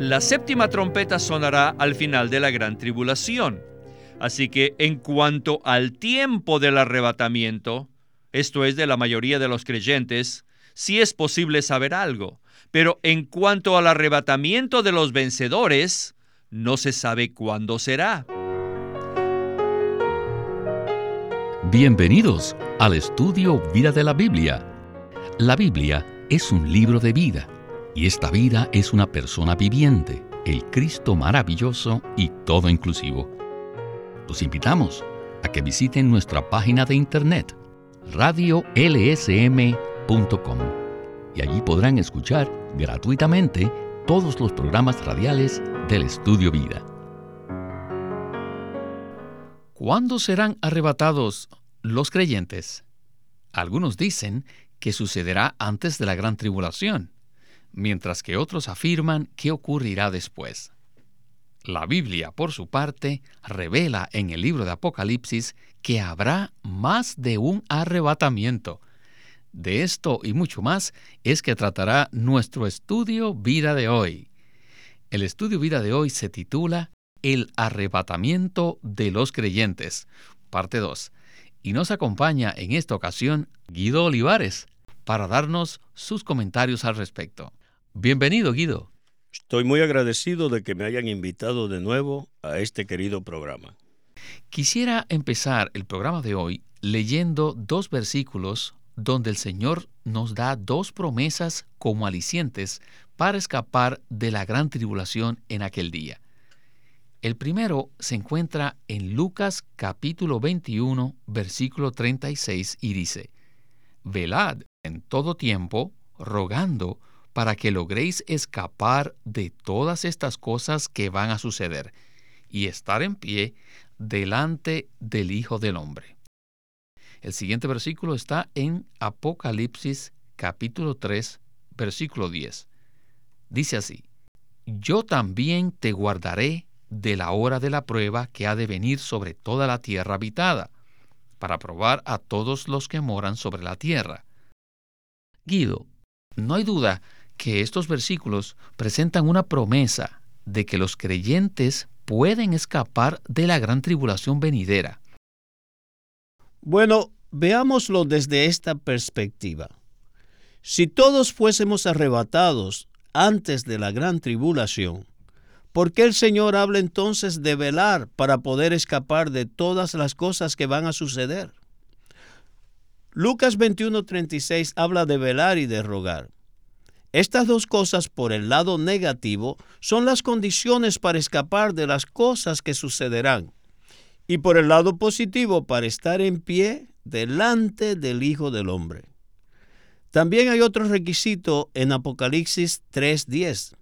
La séptima trompeta sonará al final de la gran tribulación. Así que en cuanto al tiempo del arrebatamiento, esto es de la mayoría de los creyentes, sí es posible saber algo, pero en cuanto al arrebatamiento de los vencedores, no se sabe cuándo será. Bienvenidos al estudio Vida de la Biblia. La Biblia es un libro de vida y esta vida es una persona viviente, el Cristo maravilloso y todo inclusivo. Los invitamos a que visiten nuestra página de internet radiolsm.com y allí podrán escuchar gratuitamente todos los programas radiales del Estudio Vida. ¿Cuándo serán arrebatados los creyentes? Algunos dicen que sucederá antes de la gran tribulación mientras que otros afirman que ocurrirá después. La Biblia, por su parte, revela en el libro de Apocalipsis que habrá más de un arrebatamiento. De esto y mucho más es que tratará nuestro estudio vida de hoy. El estudio vida de hoy se titula El arrebatamiento de los creyentes, parte 2, y nos acompaña en esta ocasión Guido Olivares para darnos sus comentarios al respecto. Bienvenido, Guido. Estoy muy agradecido de que me hayan invitado de nuevo a este querido programa. Quisiera empezar el programa de hoy leyendo dos versículos donde el Señor nos da dos promesas como alicientes para escapar de la gran tribulación en aquel día. El primero se encuentra en Lucas capítulo 21, versículo 36 y dice, Velad en todo tiempo, rogando para que logréis escapar de todas estas cosas que van a suceder y estar en pie delante del Hijo del Hombre. El siguiente versículo está en Apocalipsis capítulo 3, versículo 10. Dice así, Yo también te guardaré de la hora de la prueba que ha de venir sobre toda la tierra habitada, para probar a todos los que moran sobre la tierra. Guido, no hay duda que estos versículos presentan una promesa de que los creyentes pueden escapar de la gran tribulación venidera. Bueno, veámoslo desde esta perspectiva. Si todos fuésemos arrebatados antes de la gran tribulación, ¿por qué el Señor habla entonces de velar para poder escapar de todas las cosas que van a suceder? Lucas 21:36 habla de velar y de rogar. Estas dos cosas por el lado negativo son las condiciones para escapar de las cosas que sucederán y por el lado positivo para estar en pie delante del Hijo del Hombre. También hay otro requisito en Apocalipsis 3:10,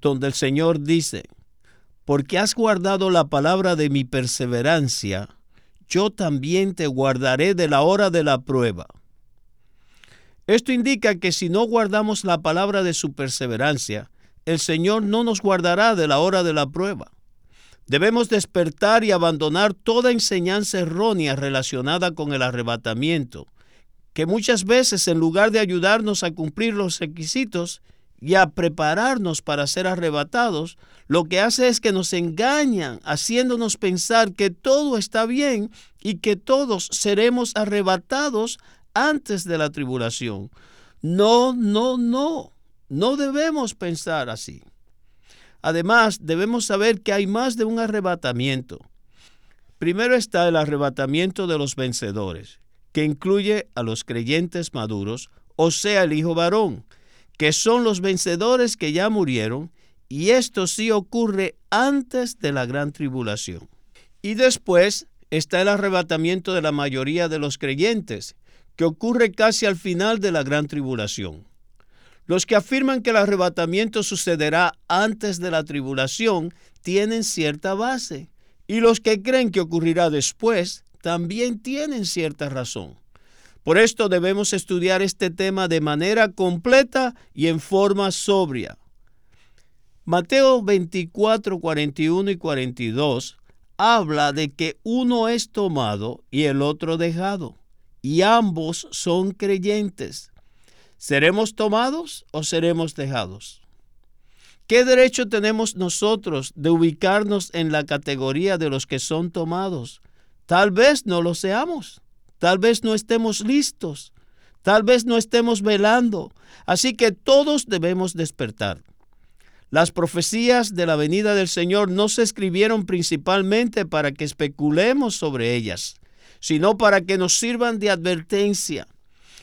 donde el Señor dice, porque has guardado la palabra de mi perseverancia, yo también te guardaré de la hora de la prueba. Esto indica que si no guardamos la palabra de su perseverancia, el Señor no nos guardará de la hora de la prueba. Debemos despertar y abandonar toda enseñanza errónea relacionada con el arrebatamiento, que muchas veces en lugar de ayudarnos a cumplir los requisitos y a prepararnos para ser arrebatados, lo que hace es que nos engañan, haciéndonos pensar que todo está bien y que todos seremos arrebatados antes de la tribulación. No, no, no. No debemos pensar así. Además, debemos saber que hay más de un arrebatamiento. Primero está el arrebatamiento de los vencedores, que incluye a los creyentes maduros, o sea, el hijo varón, que son los vencedores que ya murieron, y esto sí ocurre antes de la gran tribulación. Y después está el arrebatamiento de la mayoría de los creyentes, que ocurre casi al final de la gran tribulación. Los que afirman que el arrebatamiento sucederá antes de la tribulación tienen cierta base, y los que creen que ocurrirá después también tienen cierta razón. Por esto debemos estudiar este tema de manera completa y en forma sobria. Mateo 24, 41 y 42 habla de que uno es tomado y el otro dejado y ambos son creyentes. ¿Seremos tomados o seremos dejados? ¿Qué derecho tenemos nosotros de ubicarnos en la categoría de los que son tomados? Tal vez no lo seamos, tal vez no estemos listos, tal vez no estemos velando, así que todos debemos despertar. Las profecías de la venida del Señor no se escribieron principalmente para que especulemos sobre ellas, sino para que nos sirvan de advertencia.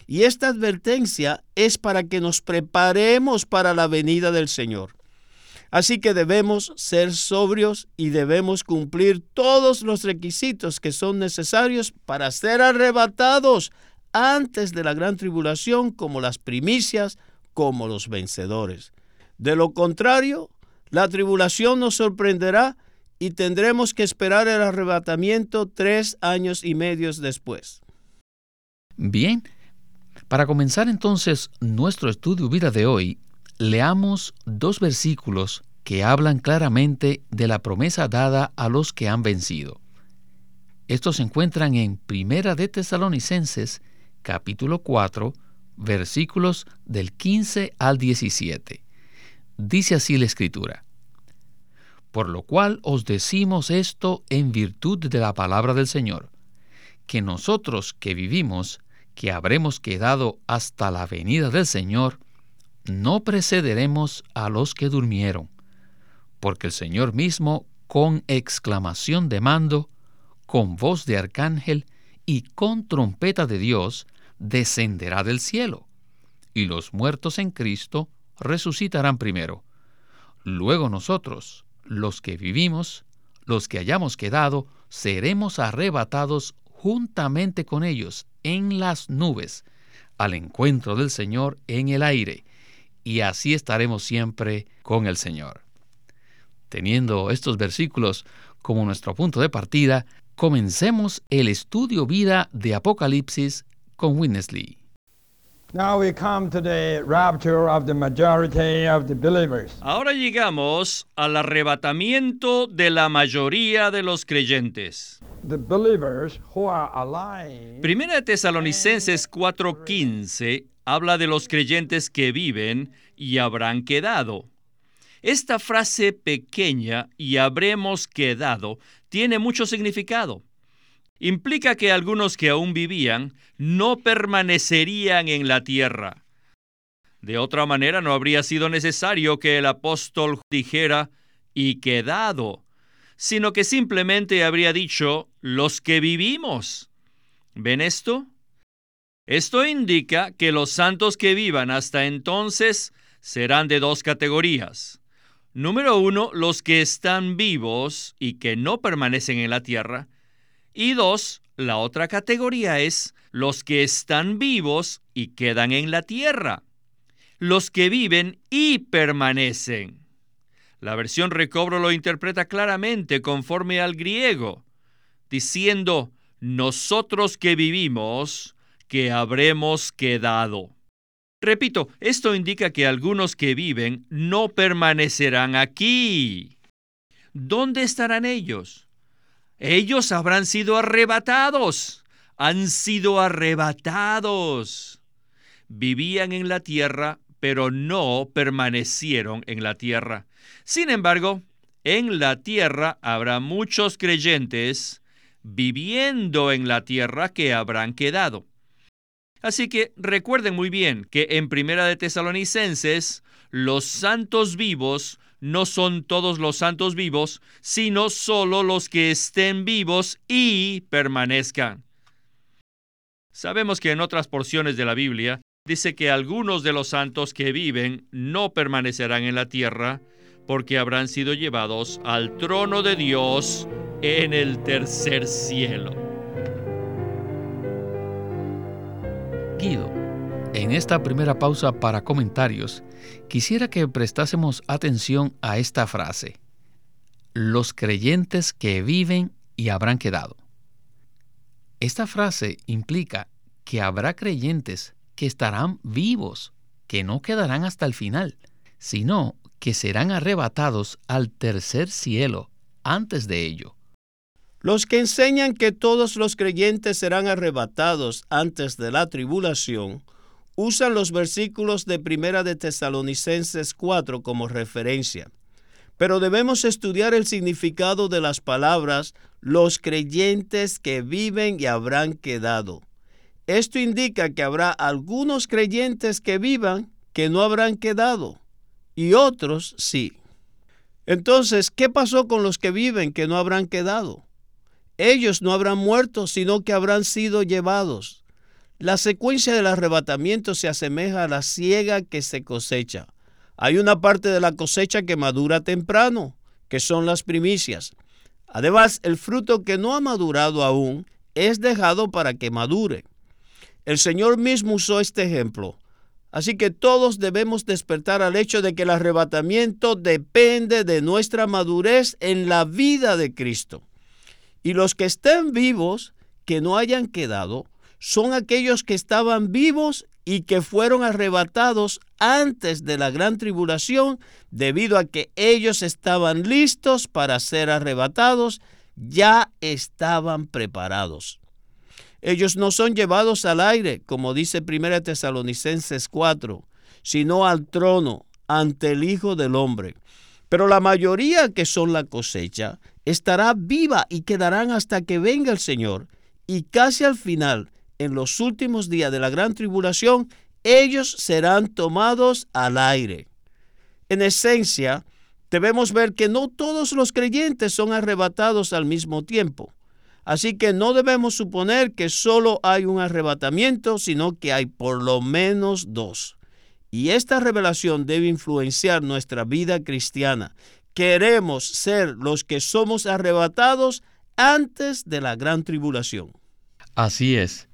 Y esta advertencia es para que nos preparemos para la venida del Señor. Así que debemos ser sobrios y debemos cumplir todos los requisitos que son necesarios para ser arrebatados antes de la gran tribulación como las primicias, como los vencedores. De lo contrario, la tribulación nos sorprenderá y tendremos que esperar el arrebatamiento tres años y medios después. Bien, para comenzar entonces nuestro estudio vida de hoy, leamos dos versículos que hablan claramente de la promesa dada a los que han vencido. Estos se encuentran en Primera de Tesalonicenses, capítulo 4, versículos del 15 al 17. Dice así la Escritura. Por lo cual os decimos esto en virtud de la palabra del Señor, que nosotros que vivimos, que habremos quedado hasta la venida del Señor, no precederemos a los que durmieron, porque el Señor mismo, con exclamación de mando, con voz de arcángel y con trompeta de Dios, descenderá del cielo, y los muertos en Cristo resucitarán primero. Luego nosotros, los que vivimos, los que hayamos quedado, seremos arrebatados juntamente con ellos en las nubes, al encuentro del Señor en el aire, y así estaremos siempre con el Señor. Teniendo estos versículos como nuestro punto de partida, comencemos el estudio vida de Apocalipsis con Winnesley. Ahora llegamos al arrebatamiento de la mayoría de los creyentes. Primera de Tesalonicenses 4:15 habla de los creyentes que viven y habrán quedado. Esta frase pequeña y habremos quedado tiene mucho significado implica que algunos que aún vivían no permanecerían en la tierra. De otra manera, no habría sido necesario que el apóstol dijera y quedado, sino que simplemente habría dicho los que vivimos. ¿Ven esto? Esto indica que los santos que vivan hasta entonces serán de dos categorías. Número uno, los que están vivos y que no permanecen en la tierra. Y dos, la otra categoría es los que están vivos y quedan en la tierra. Los que viven y permanecen. La versión recobro lo interpreta claramente conforme al griego, diciendo, nosotros que vivimos, que habremos quedado. Repito, esto indica que algunos que viven no permanecerán aquí. ¿Dónde estarán ellos? Ellos habrán sido arrebatados, han sido arrebatados. Vivían en la tierra, pero no permanecieron en la tierra. Sin embargo, en la tierra habrá muchos creyentes viviendo en la tierra que habrán quedado. Así que recuerden muy bien que en Primera de Tesalonicenses los santos vivos no son todos los santos vivos, sino solo los que estén vivos y permanezcan. Sabemos que en otras porciones de la Biblia dice que algunos de los santos que viven no permanecerán en la tierra porque habrán sido llevados al trono de Dios en el tercer cielo. Guido, en esta primera pausa para comentarios, quisiera que prestásemos atención a esta frase. Los creyentes que viven y habrán quedado. Esta frase implica que habrá creyentes que estarán vivos, que no quedarán hasta el final, sino que serán arrebatados al tercer cielo antes de ello. Los que enseñan que todos los creyentes serán arrebatados antes de la tribulación usan los versículos de Primera de Tesalonicenses 4 como referencia. Pero debemos estudiar el significado de las palabras los creyentes que viven y habrán quedado. Esto indica que habrá algunos creyentes que vivan que no habrán quedado y otros sí. Entonces, ¿qué pasó con los que viven que no habrán quedado? Ellos no habrán muerto, sino que habrán sido llevados. La secuencia del arrebatamiento se asemeja a la siega que se cosecha. Hay una parte de la cosecha que madura temprano, que son las primicias. Además, el fruto que no ha madurado aún es dejado para que madure. El Señor mismo usó este ejemplo. Así que todos debemos despertar al hecho de que el arrebatamiento depende de nuestra madurez en la vida de Cristo. Y los que estén vivos, que no hayan quedado, son aquellos que estaban vivos y que fueron arrebatados antes de la gran tribulación debido a que ellos estaban listos para ser arrebatados, ya estaban preparados. Ellos no son llevados al aire, como dice 1 Tesalonicenses 4, sino al trono ante el Hijo del Hombre. Pero la mayoría que son la cosecha estará viva y quedarán hasta que venga el Señor. Y casi al final, en los últimos días de la gran tribulación, ellos serán tomados al aire. En esencia, debemos ver que no todos los creyentes son arrebatados al mismo tiempo. Así que no debemos suponer que solo hay un arrebatamiento, sino que hay por lo menos dos. Y esta revelación debe influenciar nuestra vida cristiana. Queremos ser los que somos arrebatados antes de la gran tribulación. Así es.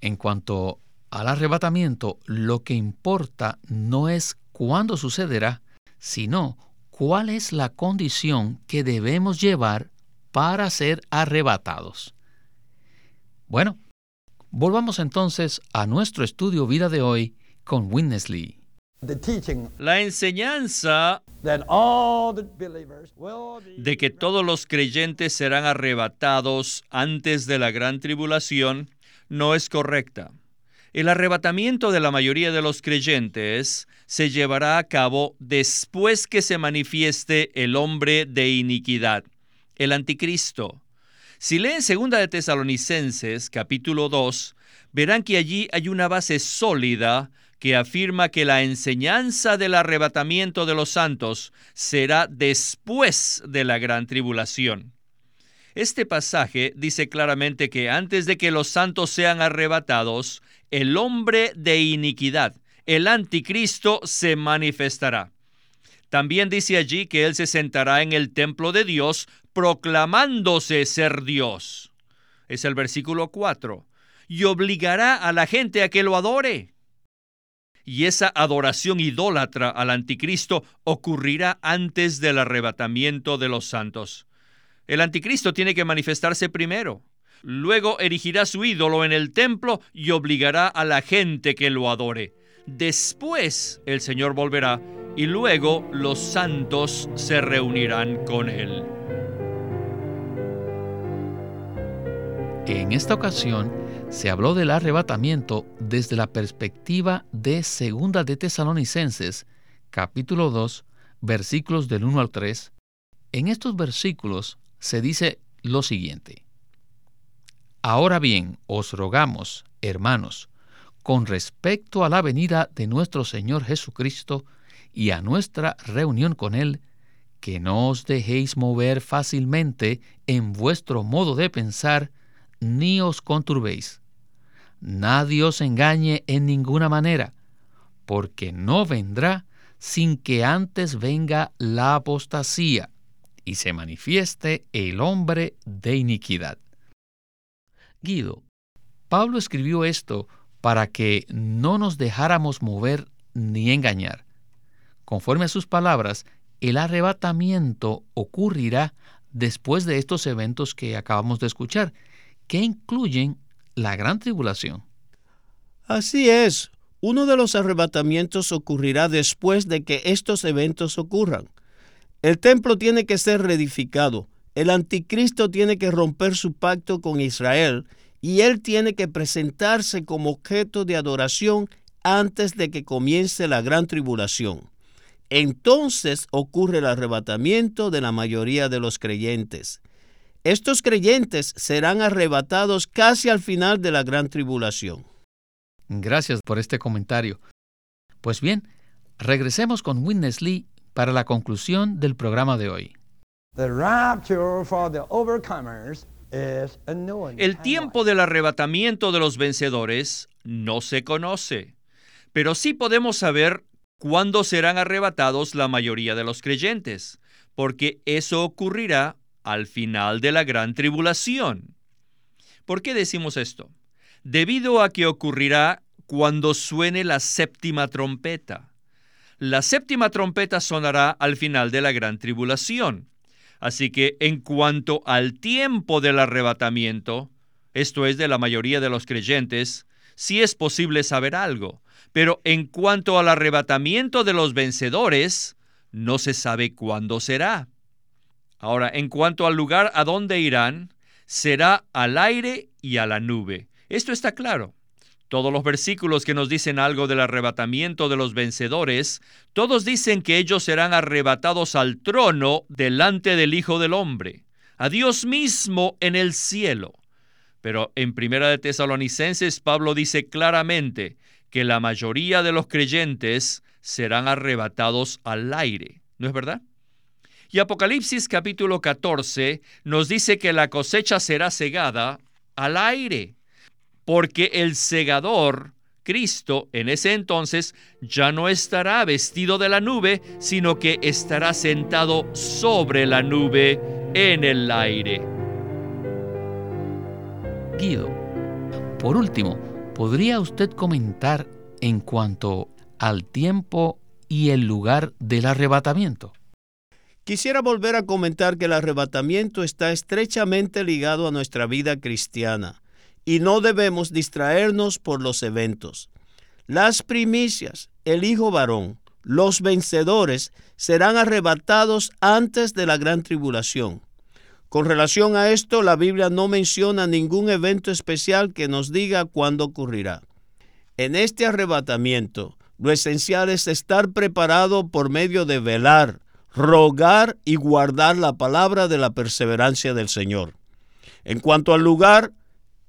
En cuanto al arrebatamiento, lo que importa no es cuándo sucederá, sino cuál es la condición que debemos llevar para ser arrebatados. Bueno, volvamos entonces a nuestro estudio vida de hoy con Winnesley. La enseñanza de que todos los creyentes serán arrebatados antes de la gran tribulación no es correcta. El arrebatamiento de la mayoría de los creyentes se llevará a cabo después que se manifieste el hombre de iniquidad, el anticristo. Si leen 2 de Tesalonicenses capítulo 2, verán que allí hay una base sólida que afirma que la enseñanza del arrebatamiento de los santos será después de la gran tribulación. Este pasaje dice claramente que antes de que los santos sean arrebatados, el hombre de iniquidad, el anticristo, se manifestará. También dice allí que él se sentará en el templo de Dios proclamándose ser Dios. Es el versículo 4. Y obligará a la gente a que lo adore y esa adoración idólatra al anticristo ocurrirá antes del arrebatamiento de los santos. El anticristo tiene que manifestarse primero. Luego erigirá su ídolo en el templo y obligará a la gente que lo adore. Después el Señor volverá y luego los santos se reunirán con él. En esta ocasión, se habló del arrebatamiento desde la perspectiva de Segunda de Tesalonicenses, capítulo 2, versículos del 1 al 3. En estos versículos se dice lo siguiente. Ahora bien, os rogamos, hermanos, con respecto a la venida de nuestro Señor Jesucristo y a nuestra reunión con Él, que no os dejéis mover fácilmente en vuestro modo de pensar, ni os conturbéis. Nadie os engañe en ninguna manera, porque no vendrá sin que antes venga la apostasía y se manifieste el hombre de iniquidad. Guido, Pablo escribió esto para que no nos dejáramos mover ni engañar. Conforme a sus palabras, el arrebatamiento ocurrirá después de estos eventos que acabamos de escuchar, que incluyen la gran tribulación. Así es. Uno de los arrebatamientos ocurrirá después de que estos eventos ocurran. El templo tiene que ser reedificado. El anticristo tiene que romper su pacto con Israel y él tiene que presentarse como objeto de adoración antes de que comience la gran tribulación. Entonces ocurre el arrebatamiento de la mayoría de los creyentes. Estos creyentes serán arrebatados casi al final de la gran tribulación. Gracias por este comentario. Pues bien, regresemos con Witness Lee para la conclusión del programa de hoy. El tiempo del arrebatamiento de los vencedores no se conoce, pero sí podemos saber cuándo serán arrebatados la mayoría de los creyentes, porque eso ocurrirá al final de la gran tribulación. ¿Por qué decimos esto? Debido a que ocurrirá cuando suene la séptima trompeta. La séptima trompeta sonará al final de la gran tribulación. Así que en cuanto al tiempo del arrebatamiento, esto es de la mayoría de los creyentes, sí es posible saber algo, pero en cuanto al arrebatamiento de los vencedores, no se sabe cuándo será. Ahora, en cuanto al lugar a donde irán, será al aire y a la nube. Esto está claro. Todos los versículos que nos dicen algo del arrebatamiento de los vencedores, todos dicen que ellos serán arrebatados al trono delante del Hijo del Hombre, a Dios mismo en el cielo. Pero en Primera de Tesalonicenses Pablo dice claramente que la mayoría de los creyentes serán arrebatados al aire. ¿No es verdad? Y Apocalipsis capítulo 14 nos dice que la cosecha será cegada al aire porque el segador, Cristo, en ese entonces ya no estará vestido de la nube, sino que estará sentado sobre la nube en el aire. Guido, por último, ¿podría usted comentar en cuanto al tiempo y el lugar del arrebatamiento? Quisiera volver a comentar que el arrebatamiento está estrechamente ligado a nuestra vida cristiana y no debemos distraernos por los eventos. Las primicias, el hijo varón, los vencedores serán arrebatados antes de la gran tribulación. Con relación a esto, la Biblia no menciona ningún evento especial que nos diga cuándo ocurrirá. En este arrebatamiento, lo esencial es estar preparado por medio de velar, rogar y guardar la palabra de la perseverancia del Señor. En cuanto al lugar,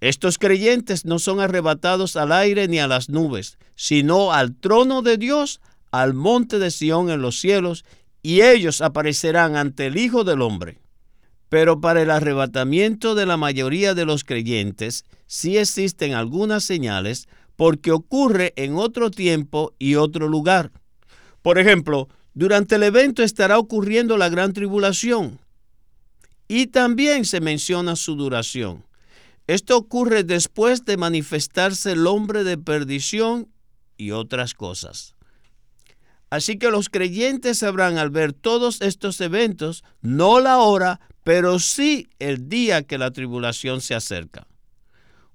estos creyentes no son arrebatados al aire ni a las nubes, sino al trono de Dios, al monte de Sión en los cielos, y ellos aparecerán ante el Hijo del Hombre. Pero para el arrebatamiento de la mayoría de los creyentes sí existen algunas señales porque ocurre en otro tiempo y otro lugar. Por ejemplo, durante el evento estará ocurriendo la gran tribulación y también se menciona su duración. Esto ocurre después de manifestarse el hombre de perdición y otras cosas. Así que los creyentes sabrán al ver todos estos eventos, no la hora, pero sí el día que la tribulación se acerca.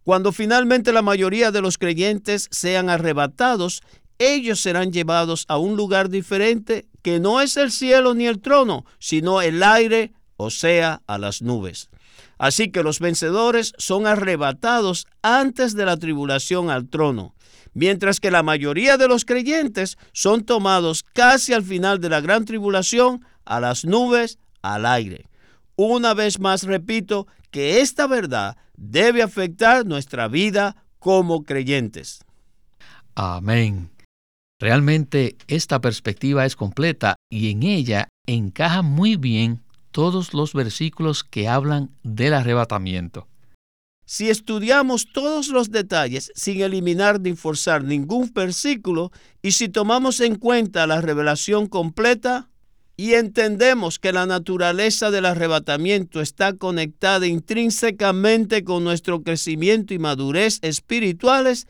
Cuando finalmente la mayoría de los creyentes sean arrebatados, ellos serán llevados a un lugar diferente que no es el cielo ni el trono, sino el aire, o sea, a las nubes. Así que los vencedores son arrebatados antes de la tribulación al trono, mientras que la mayoría de los creyentes son tomados casi al final de la gran tribulación a las nubes, al aire. Una vez más repito que esta verdad debe afectar nuestra vida como creyentes. Amén. Realmente esta perspectiva es completa y en ella encaja muy bien todos los versículos que hablan del arrebatamiento. Si estudiamos todos los detalles sin eliminar ni forzar ningún versículo y si tomamos en cuenta la revelación completa y entendemos que la naturaleza del arrebatamiento está conectada intrínsecamente con nuestro crecimiento y madurez espirituales,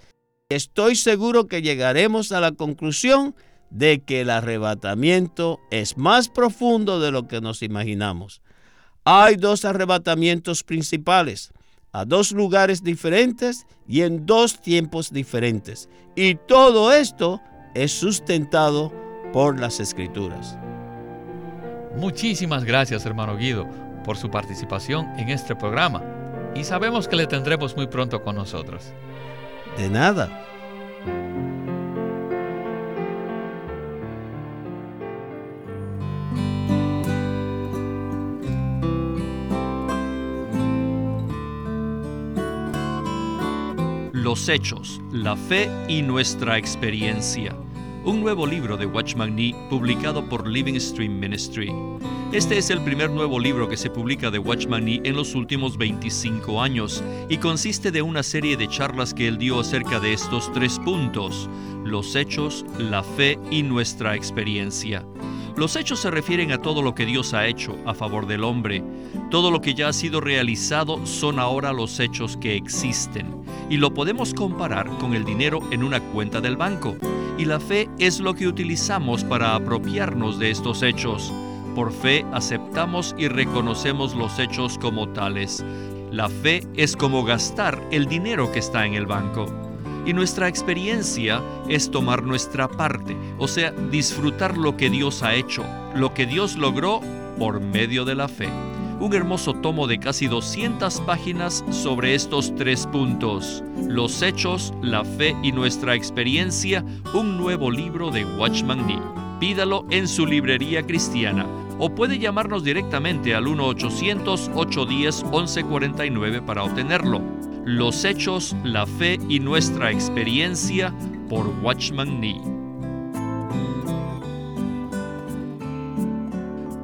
estoy seguro que llegaremos a la conclusión de que el arrebatamiento es más profundo de lo que nos imaginamos. Hay dos arrebatamientos principales, a dos lugares diferentes y en dos tiempos diferentes. Y todo esto es sustentado por las escrituras. Muchísimas gracias, hermano Guido, por su participación en este programa. Y sabemos que le tendremos muy pronto con nosotros. De nada. Los Hechos, la Fe y nuestra experiencia. Un nuevo libro de Watchman Nee publicado por Living Stream Ministry. Este es el primer nuevo libro que se publica de Watchman Nee en los últimos 25 años y consiste de una serie de charlas que él dio acerca de estos tres puntos, los hechos, la fe y nuestra experiencia. Los hechos se refieren a todo lo que Dios ha hecho a favor del hombre. Todo lo que ya ha sido realizado son ahora los hechos que existen. Y lo podemos comparar con el dinero en una cuenta del banco. Y la fe es lo que utilizamos para apropiarnos de estos hechos. Por fe aceptamos y reconocemos los hechos como tales. La fe es como gastar el dinero que está en el banco. Y nuestra experiencia es tomar nuestra parte, o sea, disfrutar lo que Dios ha hecho, lo que Dios logró por medio de la fe. Un hermoso tomo de casi 200 páginas sobre estos tres puntos. Los hechos, la fe y nuestra experiencia, un nuevo libro de Watchman Nee. Pídalo en su librería cristiana o puede llamarnos directamente al 1-800-810-1149 para obtenerlo los hechos, la fe y nuestra experiencia por Watchman Nee.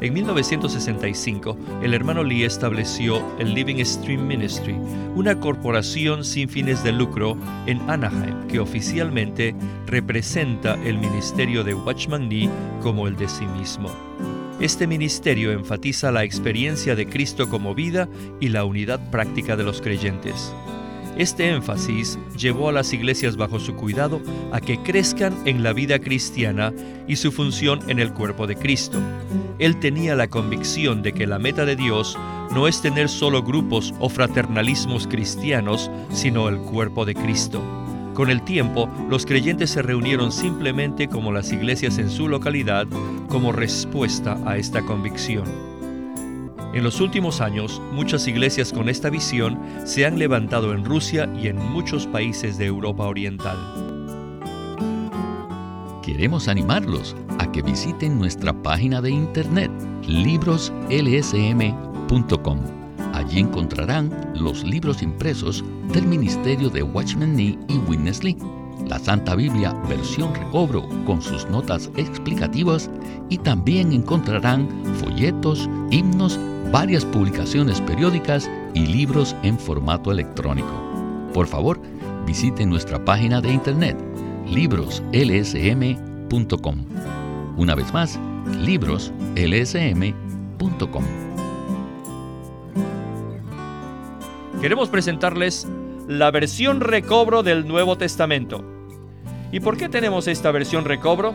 En 1965, el hermano Lee estableció el Living Stream Ministry, una corporación sin fines de lucro en Anaheim que oficialmente representa el ministerio de Watchman Nee como el de sí mismo. Este ministerio enfatiza la experiencia de Cristo como vida y la unidad práctica de los creyentes. Este énfasis llevó a las iglesias bajo su cuidado a que crezcan en la vida cristiana y su función en el cuerpo de Cristo. Él tenía la convicción de que la meta de Dios no es tener solo grupos o fraternalismos cristianos, sino el cuerpo de Cristo. Con el tiempo, los creyentes se reunieron simplemente como las iglesias en su localidad como respuesta a esta convicción. En los últimos años, muchas iglesias con esta visión se han levantado en Rusia y en muchos países de Europa Oriental. Queremos animarlos a que visiten nuestra página de internet libroslsm.com. Allí encontrarán los libros impresos del Ministerio de Watchman Nee y Witness Lee, la Santa Biblia versión recobro con sus notas explicativas y también encontrarán folletos, himnos varias publicaciones periódicas y libros en formato electrónico. Por favor, visite nuestra página de internet libroslsm.com. Una vez más, libroslsm.com. Queremos presentarles la versión recobro del Nuevo Testamento. ¿Y por qué tenemos esta versión recobro?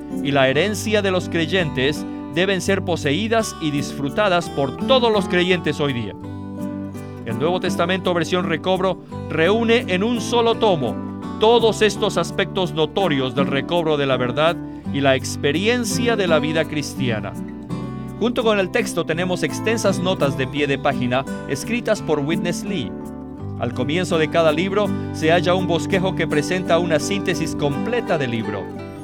y la herencia de los creyentes deben ser poseídas y disfrutadas por todos los creyentes hoy día. El Nuevo Testamento versión recobro reúne en un solo tomo todos estos aspectos notorios del recobro de la verdad y la experiencia de la vida cristiana. Junto con el texto tenemos extensas notas de pie de página escritas por Witness Lee. Al comienzo de cada libro se halla un bosquejo que presenta una síntesis completa del libro.